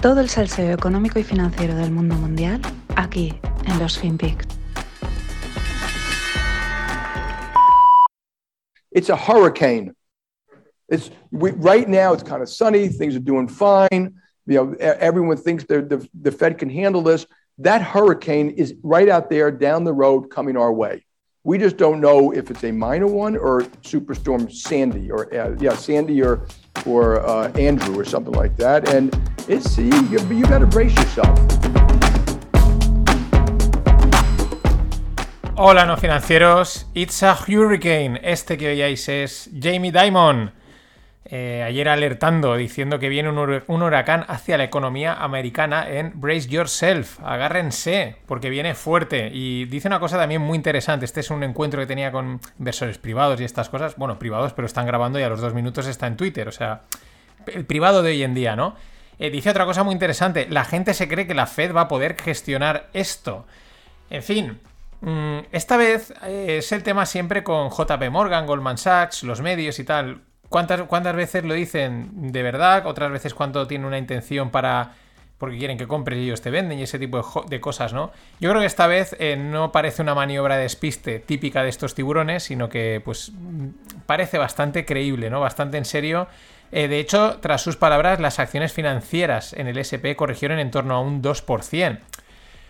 Todo el salseo económico y financiero del mundo mundial aquí en los FinPix. It's a hurricane. It's we, right now. It's kind of sunny. Things are doing fine. You know, everyone thinks the, the the Fed can handle this. That hurricane is right out there down the road coming our way. We just don't know if it's a minor one or Superstorm Sandy or uh, yeah Sandy or or uh, Andrew or something like that. And it's you, you, got to brace yourself. Hola no financieros, It's a Hurricane. Este que veíais es Jamie Dimon. Eh, ayer alertando, diciendo que viene un, hur- un huracán hacia la economía americana en Brace Yourself. Agárrense, porque viene fuerte. Y dice una cosa también muy interesante. Este es un encuentro que tenía con inversores privados y estas cosas. Bueno, privados, pero están grabando y a los dos minutos está en Twitter. O sea, el privado de hoy en día, ¿no? Eh, dice otra cosa muy interesante. La gente se cree que la Fed va a poder gestionar esto. En fin, mm, esta vez eh, es el tema siempre con JP Morgan, Goldman Sachs, los medios y tal. ¿Cuántas, ¿Cuántas veces lo dicen de verdad? Otras veces cuánto tiene una intención para... porque quieren que compres y ellos te venden y ese tipo de, cosas, ¿no? Yo creo que esta vez eh, no parece una maniobra de despiste típica de estos tiburones, sino que pues parece bastante creíble, ¿no? Bastante en serio. Eh, de hecho, tras sus palabras, las acciones financieras en el SP corrigieron en torno a un 2%.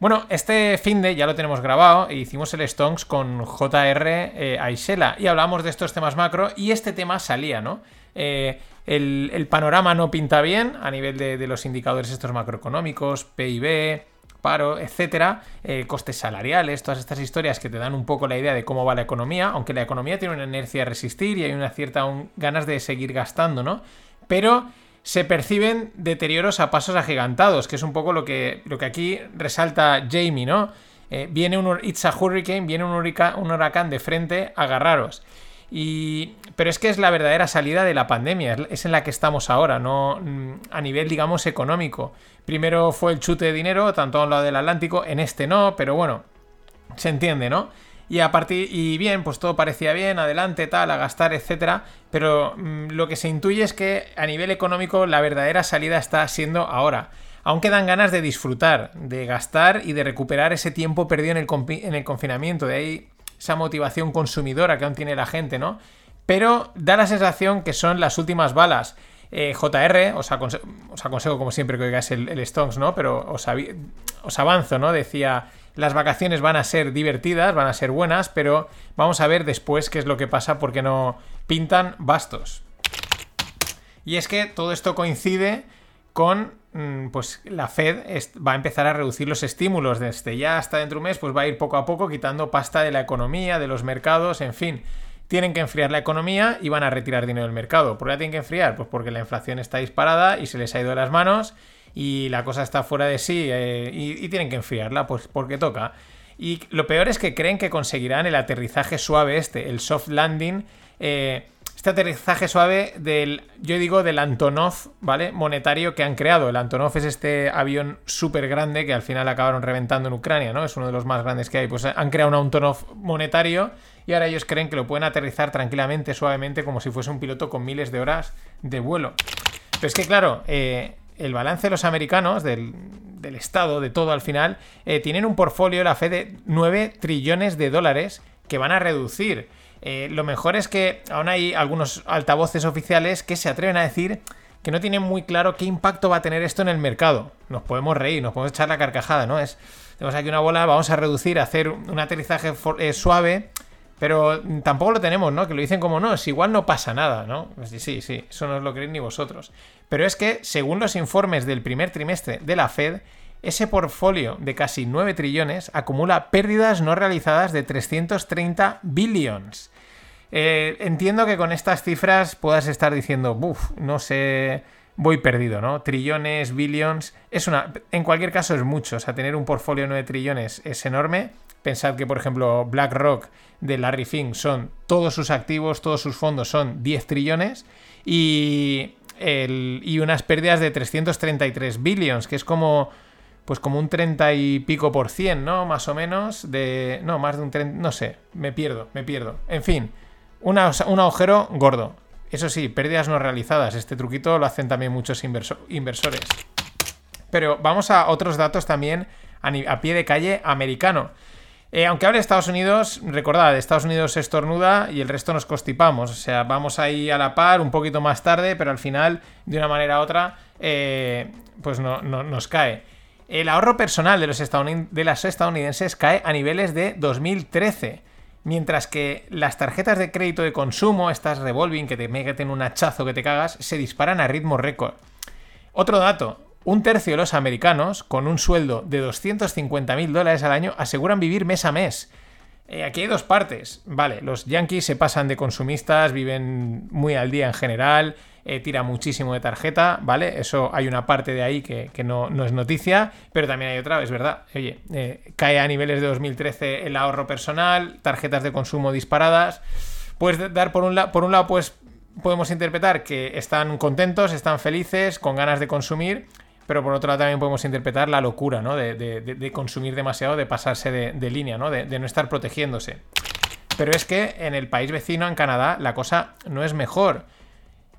Bueno, este fin de ya lo tenemos grabado e hicimos el Stonks con JR eh, Aisela y hablamos de estos temas macro y este tema salía, ¿no? Eh, el, panorama no pinta bien a nivel de, los indicadores estos macroeconómicos, PIB, paro, etcétera, eh, costes salariales, todas estas historias que te dan un poco la idea de cómo va la economía, aunque la economía tiene una inercia a resistir y hay una cierta ganas de seguir gastando, ¿no? Pero se perciben deterioros a pasos agigantados, que es un poco lo que, lo que aquí resalta Jamie, ¿no? Eh, viene un It's a Hurricane, viene un, un huracán de frente, agarraros. Y, pero es que es la verdadera salida de la pandemia, es- es en la que estamos ahora, no mm, a nivel, digamos, económico. Primero fue el chute de dinero, tanto a un lado del Atlántico, en este no, pero bueno, se entiende, ¿no? Y a partir y bien, pues todo parecía bien, adelante, tal, a gastar, etcétera, pero mm, lo que se intuye es que a nivel económico la verdadera salida está siendo ahora. Aún quedan ganas de disfrutar, de gastar y de recuperar ese tiempo perdido en el, confinamiento, de ahí esa motivación consumidora que aún tiene la gente, ¿no? Pero da la sensación que son las últimas balas. Eh, JR, os, aconse- os aconsejo como siempre que oigáis el, el Stonks, ¿no? Pero os, os avanzo, ¿no? Decía, las vacaciones van a ser divertidas, van a ser buenas, pero vamos a ver después qué es lo que pasa porque no pintan bastos. Y es que todo esto coincide con, mm, pues la Fed va a empezar a reducir los estímulos desde ya hasta dentro de un mes, pues va a ir poco a poco quitando pasta de la economía, de los mercados, en fin. Tienen que enfriar la economía y van a retirar dinero del mercado. ¿Por qué la tienen que enfriar? Pues porque la inflación está disparada y se les ha ido de las manos y la cosa está fuera de sí eh, y, tienen que enfriarla, pues porque toca. Y lo peor es que creen que conseguirán el aterrizaje suave este, el soft landing. eh, este aterrizaje suave del, yo digo, del Antonov, ¿vale? Monetario que han creado. El Antonov es este avión súper grande que al final acabaron reventando en Ucrania, ¿no? Es uno de los más grandes que hay. Pues han creado un Antonov monetario y ahora ellos creen que lo pueden aterrizar tranquilamente, suavemente, como si fuese un piloto con miles de horas de vuelo. Pero es que, claro, eh, el balance de los americanos, del, Estado, de todo al final, eh, tienen un portfolio, la fe de 9 trillones de dólares que van a reducir. Eh, lo mejor es que aún hay algunos altavoces oficiales que se atreven a decir que no tienen muy claro qué impacto va a tener esto en el mercado. Nos podemos reír, nos podemos echar la carcajada, ¿no? Es, tenemos aquí una bola, vamos a reducir, hacer un aterrizaje eh, suave, pero tampoco lo tenemos, ¿no? Que lo dicen como, no, es igual no pasa nada, ¿no? Sí, sí, sí, eso no os lo creéis ni vosotros. Pero es que, según los informes del primer trimestre de la Fed, ese portfolio de casi 9 trillones acumula pérdidas no realizadas de 330 billions. Eh, entiendo que con estas cifras puedas estar diciendo, uff, no sé, voy perdido, ¿no? Trillones, billions, es una, en cualquier caso es mucho, o sea, tener un portfolio de 9 trillones es enorme. Pensad que, por ejemplo, BlackRock de Larry Fink son todos sus activos, todos sus fondos son 10 trillones y, el, y unas pérdidas de 333 billions, que es como pues como un 30 y pico por cien, ¿no? Más o menos, de... No, más de un 30... No sé, me pierdo, me pierdo. En fin, una, un agujero gordo. Eso sí, pérdidas no realizadas. Este truquito lo hacen también muchos inverso- inversores. Pero vamos a otros datos también a, pie de calle americano. Eh, aunque hable de Estados Unidos, recordad, Estados Unidos estornuda y el resto nos constipamos. O sea, vamos ahí a la par un poquito más tarde, pero al final, de una manera u otra, eh, pues no, nos cae. El ahorro personal de, los de las estadounidenses cae a niveles de 2013. Mientras que las tarjetas de crédito de consumo, estas revolving que te meten un hachazo que te cagas, se disparan a ritmo récord. Otro dato, un tercio de los americanos, con un sueldo de 250 mil dólares al año, aseguran vivir mes a mes. Eh, aquí hay dos partes. Vale, los yankees se pasan de consumistas, viven muy al día en general, eh, tira muchísimo de tarjeta, ¿vale? Eso hay una parte de ahí que, no, es noticia, pero también hay otra, es verdad. Oye, eh, cae a niveles de 2013 el ahorro personal, tarjetas de consumo disparadas. Puedes dar por un, por un lado, pues podemos interpretar que están contentos, están felices, con ganas de consumir, pero por otro lado también podemos interpretar la locura, ¿no? De, consumir demasiado, de pasarse de, línea, ¿no? De, no estar protegiéndose. Pero es que en el país vecino, en Canadá, la cosa no es mejor.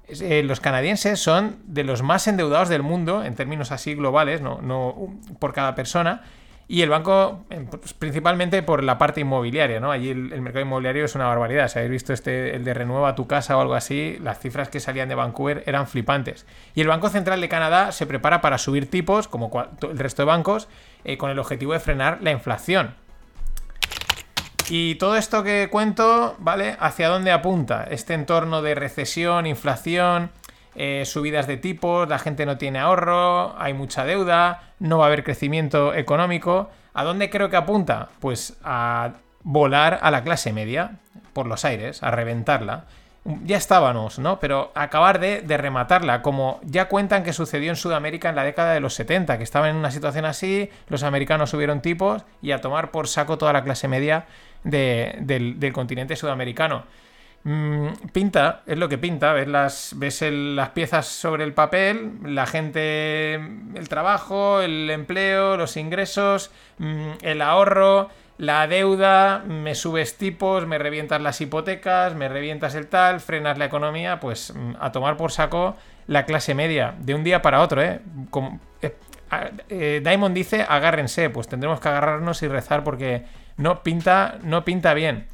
Eh, los canadienses son de los más endeudados del mundo, en términos así globales, no, no por cada persona, y el banco, pues, principalmente por la parte inmobiliaria, ¿no? Allí el, mercado inmobiliario es una barbaridad. Si habéis visto este, el de renueva tu casa o algo así, las cifras que salían de Vancouver eran flipantes. Y el Banco Central de Canadá se prepara para subir tipos, como el resto de bancos, eh, con el objetivo de frenar la inflación. Y todo esto que cuento, ¿vale? ¿Hacia dónde apunta? Este entorno de recesión, inflación, eh, subidas de tipos, la gente no tiene ahorro, hay mucha deuda, no va a haber crecimiento económico. ¿A dónde creo que apunta? Pues a volar a la clase media por los aires, a reventarla. Ya estábamos, ¿no? Pero acabar de, rematarla, como ya cuentan que sucedió en Sudamérica en la década de los 70, que estaban en una situación así, los americanos subieron tipos y a tomar por saco toda la clase media del continente sudamericano. Mm, pinta, es lo que pinta, ves, las, piezas sobre el papel, la gente, el trabajo, el empleo, los ingresos, mm, el ahorro, la deuda, me subes tipos, me revientas las hipotecas, me revientas el tal, frenas la economía, pues mm, a tomar por saco la clase media, de un día para otro, ¿eh? eh, eh Diamond dice, agárrense, pues tendremos que agarrarnos y rezar porque no pinta, no pinta bien.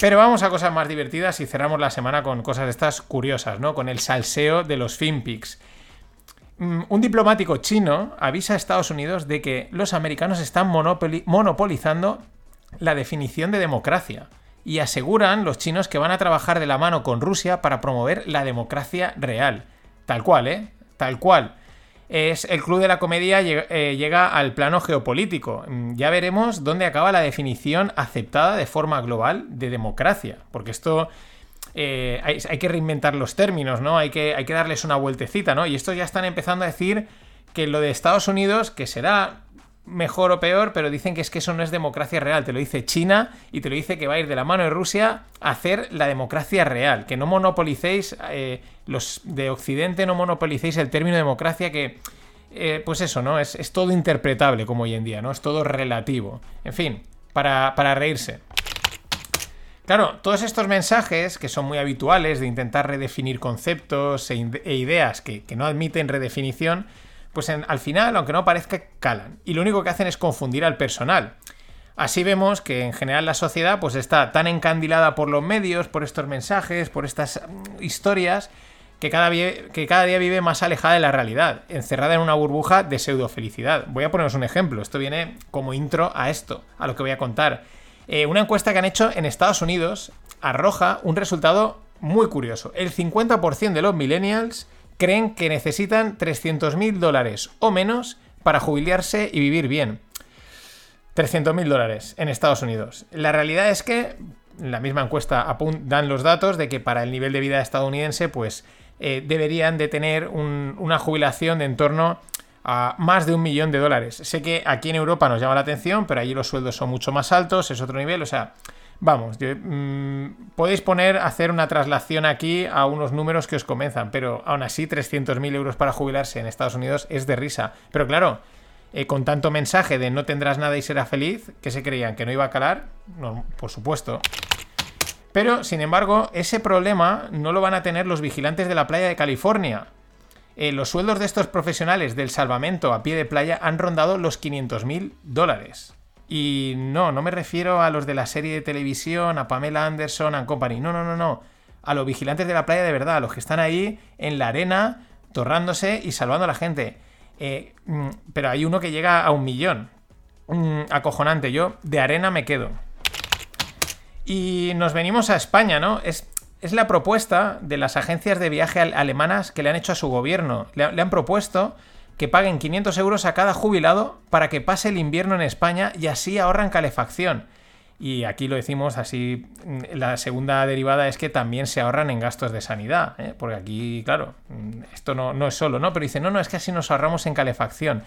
Pero vamos a cosas más divertidas y cerramos la semana con cosas estas curiosas, ¿no? Con el salseo de los finpics. Mm, un diplomático chino avisa a Estados Unidos de que los americanos están monopolizando la definición de democracia y aseguran los chinos que van a trabajar de la mano con Rusia para promover la democracia real. Tal cual, ¿eh? Tal cual es el Club de la Comedia eh, llega al plano geopolítico. Mm, ya veremos dónde acaba la definición aceptada de forma global de democracia, porque esto eh, hay, que reinventar los términos, ¿no? Hay que, hay que darles una vueltecita, ¿no? Y estos ya están empezando a decir que lo de Estados Unidos, que será mejor o peor, pero dicen que es que eso no es democracia real. Te lo dice China y te lo dice que va a ir de la mano de Rusia a hacer la democracia real. Que no monopolicéis, eh, los de Occidente no monopolicéis el término democracia que... Eh, pues eso, ¿no? Es, todo interpretable como hoy en día, ¿no? Es todo relativo. En fin, para, reírse. Claro, todos estos mensajes que son muy habituales de intentar redefinir conceptos e, e ideas que, que no admiten redefinición, pues al final, aunque no parezca, calan. Y lo único que hacen es confundir al personal. Así vemos que en general la sociedad pues está tan encandilada por los medios, por estos mensajes, por estas mm, historias, que cada, que cada día vive más alejada de la realidad, encerrada en una burbuja de pseudo felicidad. Voy a poneros un ejemplo, esto viene como intro a esto, a lo que voy a contar. Eh, una encuesta que han hecho en Estados Unidos arroja un resultado muy curioso. El 50% de los millennials creen que necesitan 300.000 dólares o menos para jubilarse y vivir bien. 300.000 dólares en Estados Unidos. La realidad es que la misma encuesta dan los datos de que para el nivel de vida estadounidense, pues eh, deberían de tener una jubilación de en torno a más de un millón de dólares. Sé que aquí en Europa nos llama la atención, pero allí los sueldos son mucho más altos, es otro nivel, o sea, Vamos, mm, podéis poner, hacer una traslación aquí a unos números que os comenzan, pero aún así 300.000 euros para jubilarse en Estados Unidos es de risa. Pero claro, eh, con tanto mensaje de no tendrás nada y serás feliz, ¿qué se creían? ¿Que no iba a calar? Por supuesto. Pero, sin embargo, ese problema no lo van a tener los vigilantes de la playa de California. Eh, los sueldos de estos profesionales del salvamento a pie de playa han rondado los 500.000 dólares. Y no, no me refiero a los de la serie de televisión, a Pamela Anderson and Company. No, no, no, no. A los vigilantes de la playa de verdad, a los que están ahí en la arena, torrándose y salvando a la gente. Eh, mm, pero hay uno que llega a un millón. Mm, acojonante. Yo de arena me quedo. Y nos venimos a España, ¿no? Es, es la propuesta de las agencias de viaje alemanas que le han hecho a su gobierno. Le, han propuesto que paguen 500 euros a cada jubilado para que pase el invierno en España y así ahorran calefacción. Y aquí lo decimos así, mm, la segunda derivada es que también se ahorran en gastos de sanidad, ¿eh? porque aquí, claro, mm, esto no, no, es solo, ¿no? Pero dice, no, no, es que así nos ahorramos en calefacción.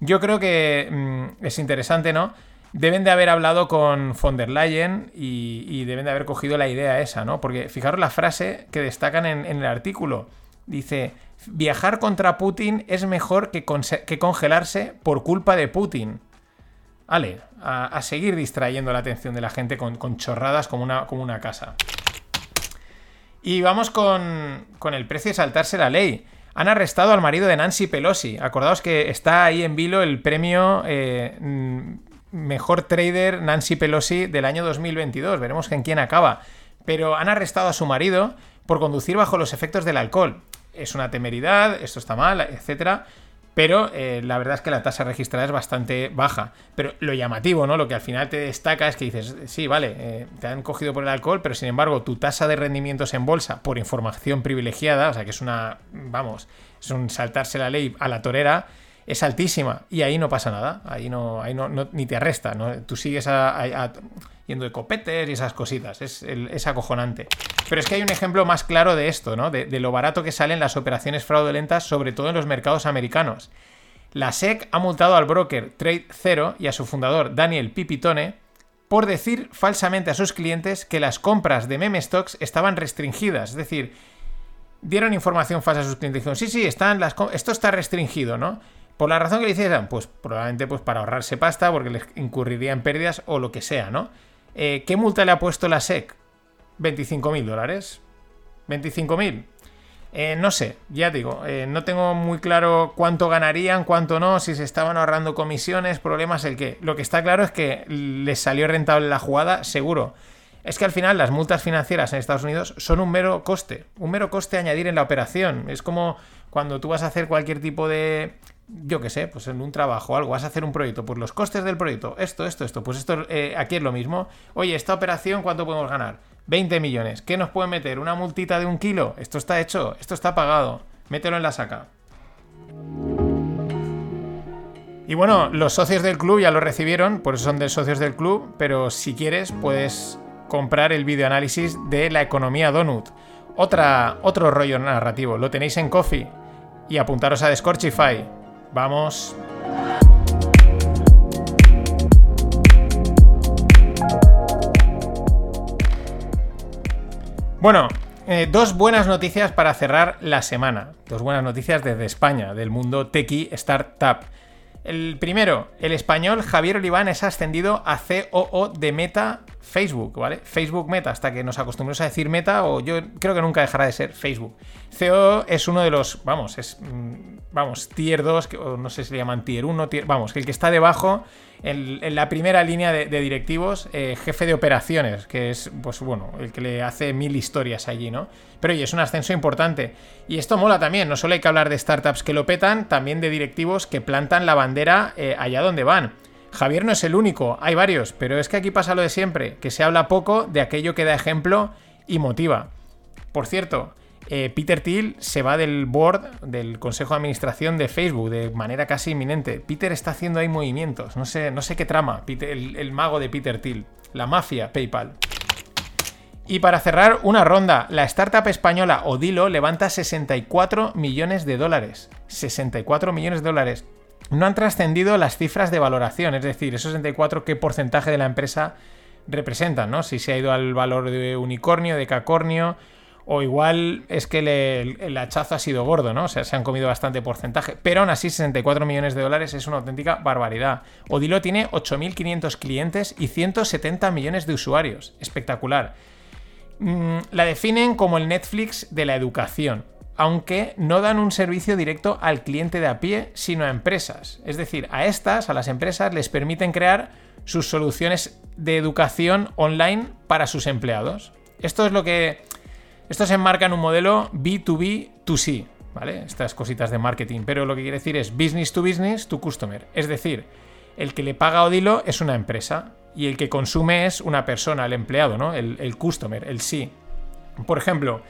Yo creo que mm, es interesante, ¿no? deben de haber hablado con von der Leyen y, deben de haber cogido la idea esa, ¿no? Porque fijaros la frase que destacan en, el artículo. Dice, viajar contra Putin es mejor que, congelarse por culpa de Putin. Vale, a, seguir distrayendo la atención de la gente con, chorradas como una, casa. Y vamos con, el precio de saltarse la ley han arrestado al marido de Nancy Pelosi. Acordaos que está ahí en vilo el premio eh, mejor trader Nancy Pelosi del año 2022. Veremos en quién acaba. Pero han arrestado a su marido por conducir bajo los efectos del alcohol. Es una temeridad, esto está mal, etcétera. Pero eh, la verdad es que la tasa registrada es bastante baja. Pero lo llamativo, ¿no? Lo que al final te destaca es que dices, sí, vale, eh, te han cogido por el alcohol, pero sin embargo, tu tasa de rendimientos en bolsa por información privilegiada, o sea que es una, vamos, es un saltarse la ley a la torera, es altísima y ahí no pasa nada, ahí no, ahí no, ni te arresta, ¿no? tú sigues yendo de copetes y esas cositas, es, acojonante. Pero es que hay un ejemplo más claro de esto, ¿no? De, lo barato que salen las operaciones fraudulentas, sobre todo en los mercados americanos. La SEC ha multado al broker Trade Zero y a su fundador Daniel Pipitone por decir falsamente a sus clientes que las compras de meme stocks estaban restringidas, es decir, dieron información falsa a sus clientes. Dijeron, sí, sí, están las esto está restringido, ¿no? Por la razón que le hicieran, pues probablemente pues para ahorrarse pasta, porque les incurriría en pérdidas o lo que sea, ¿no? Eh, ¿Qué multa le ha puesto la SEC? 25.000 dólares. 25.000. Eh, no sé, ya digo, eh, no tengo muy claro cuánto ganarían, cuánto no, si se estaban ahorrando comisiones, problemas, el qué. Lo que está claro es que les salió rentable la jugada, seguro. Es que al final las multas financieras en Estados Unidos son un mero coste, un mero coste añadir en la operación. Es como cuando tú vas a hacer cualquier tipo de yo qué sé, pues en un trabajo algo, vas a hacer un proyecto, pues los costes del proyecto, esto, esto, esto, pues esto eh, aquí es lo mismo. Oye, esta operación, ¿cuánto podemos ganar? 20 millones. ¿Qué nos puede meter? ¿Una multita de un kilo? Esto está hecho, esto está pagado. Mételo en la saca. Y bueno, los socios del club ya lo recibieron, por eso son de socios del club, pero si quieres puedes comprar el videoanálisis de la economía Donut. Otra, otro rollo narrativo, lo tenéis en Coffee. Y apuntaros a Scorchify, Vamos. Bueno, eh, dos buenas noticias para cerrar la semana. Dos buenas noticias desde España, del mundo techie startup. El primero, el español Javier Oliván es ascendido a COO de Meta Facebook, ¿vale? Facebook Meta, hasta que nos acostumbremos a decir Meta, o yo creo que nunca dejará de ser Facebook. CEO es uno de los, vamos, es, mm, vamos, tier 2, o no sé si le llaman tier 1, vamos, el que está debajo, en, la primera línea de, directivos, eh, jefe de operaciones, que es, pues bueno, el que le hace mil historias allí, ¿no? Pero oye, es un ascenso importante. Y esto mola también, no solo hay que hablar de startups que lo petan, también de directivos que plantan la bandera eh, allá donde van. Javier no es el único, hay varios, pero es que aquí pasa lo de siempre, que se habla poco de aquello que da ejemplo y motiva. Por cierto, eh, Peter Thiel se va del board del consejo de administración de Facebook de manera casi inminente. Peter está haciendo ahí movimientos, no sé, no sé qué trama, el, el mago de Peter Thiel, la mafia PayPal. Y para cerrar una ronda, la startup española Odilo levanta 64 millones de dólares. 64 millones de dólares no han trascendido las cifras de valoración, es decir, esos 64 qué porcentaje de la empresa representan, ¿no? Si se ha ido al valor de unicornio, de cacornio, o igual es que el hachazo ha sido gordo, ¿no? O sea, se han comido bastante porcentaje. Pero aún así, 64 millones de dólares es una auténtica barbaridad. Odilo tiene 8.500 clientes y 170 millones de usuarios. Espectacular. Mm, la definen como el Netflix de la educación. Aunque no dan un servicio directo al cliente de a pie, sino a empresas. Es decir, a estas, a las empresas, les permiten crear sus soluciones de educación online para sus empleados. Esto es lo que. Esto se enmarca en un modelo B2B2C, ¿vale? Estas cositas de marketing. Pero lo que quiere decir es business to business to customer. Es decir, el que le paga Odilo es una empresa y el que consume es una persona, el empleado, ¿no? El, el customer, el sí. Por ejemplo,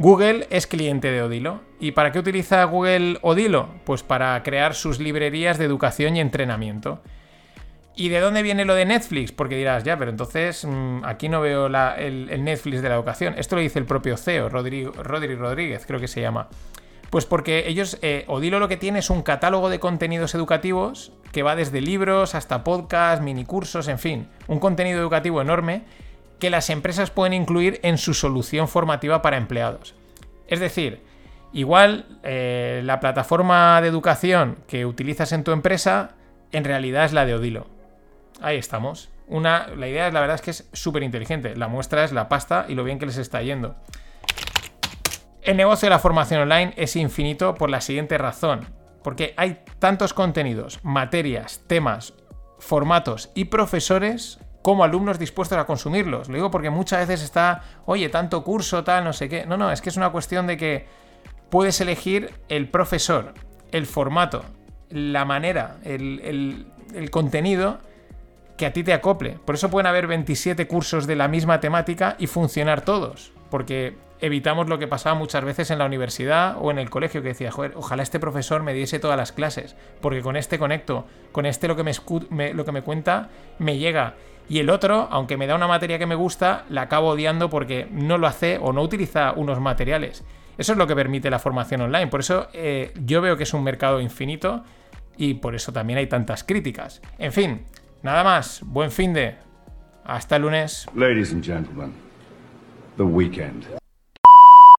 Google es cliente de Odilo. ¿Y para qué utiliza Google Odilo? Pues para crear sus librerías de educación y entrenamiento. ¿Y de dónde viene lo de Netflix? Porque dirás, ya, pero entonces mmm, aquí no veo la, el, Netflix de la educación. Esto lo dice el propio CEO, Rodrigo, Rodri Rodríguez, creo que se llama. Pues porque ellos, eh, Odilo lo que tiene es un catálogo de contenidos educativos que va desde libros hasta podcasts, minicursos, en fin, un contenido educativo enorme que las empresas pueden incluir en su solución formativa para empleados. Es decir, igual eh, la plataforma de educación que utilizas en tu empresa en realidad es la de Odilo. Ahí estamos. Una, la idea, la verdad, es que es súper inteligente. La muestra es la pasta y lo bien que les está yendo. El negocio de la formación online es infinito por la siguiente razón. Porque hay tantos contenidos, materias, temas, formatos y profesores como alumnos dispuestos a consumirlos. Lo digo porque muchas veces está, oye, tanto curso, tal, no sé qué. No, no, es que es una cuestión de que puedes elegir el profesor, el formato, la manera, el, el, el contenido que a ti te acople. Por eso pueden haber 27 cursos de la misma temática y funcionar todos. Porque evitamos lo que pasaba muchas veces en la universidad o en el colegio, que decía, joder, ojalá este profesor me diese todas las clases, porque con este conecto, con este lo que me, lo que me cuenta me llega. Y el otro, aunque me da una materia que me gusta, la acabo odiando porque no lo hace o no utiliza unos materiales. Eso es lo que permite la formación online. Por eso eh, yo veo que es un mercado infinito y por eso también hay tantas críticas. En fin, nada más. Buen fin de. Hasta el lunes. Ladies and gentlemen, the weekend.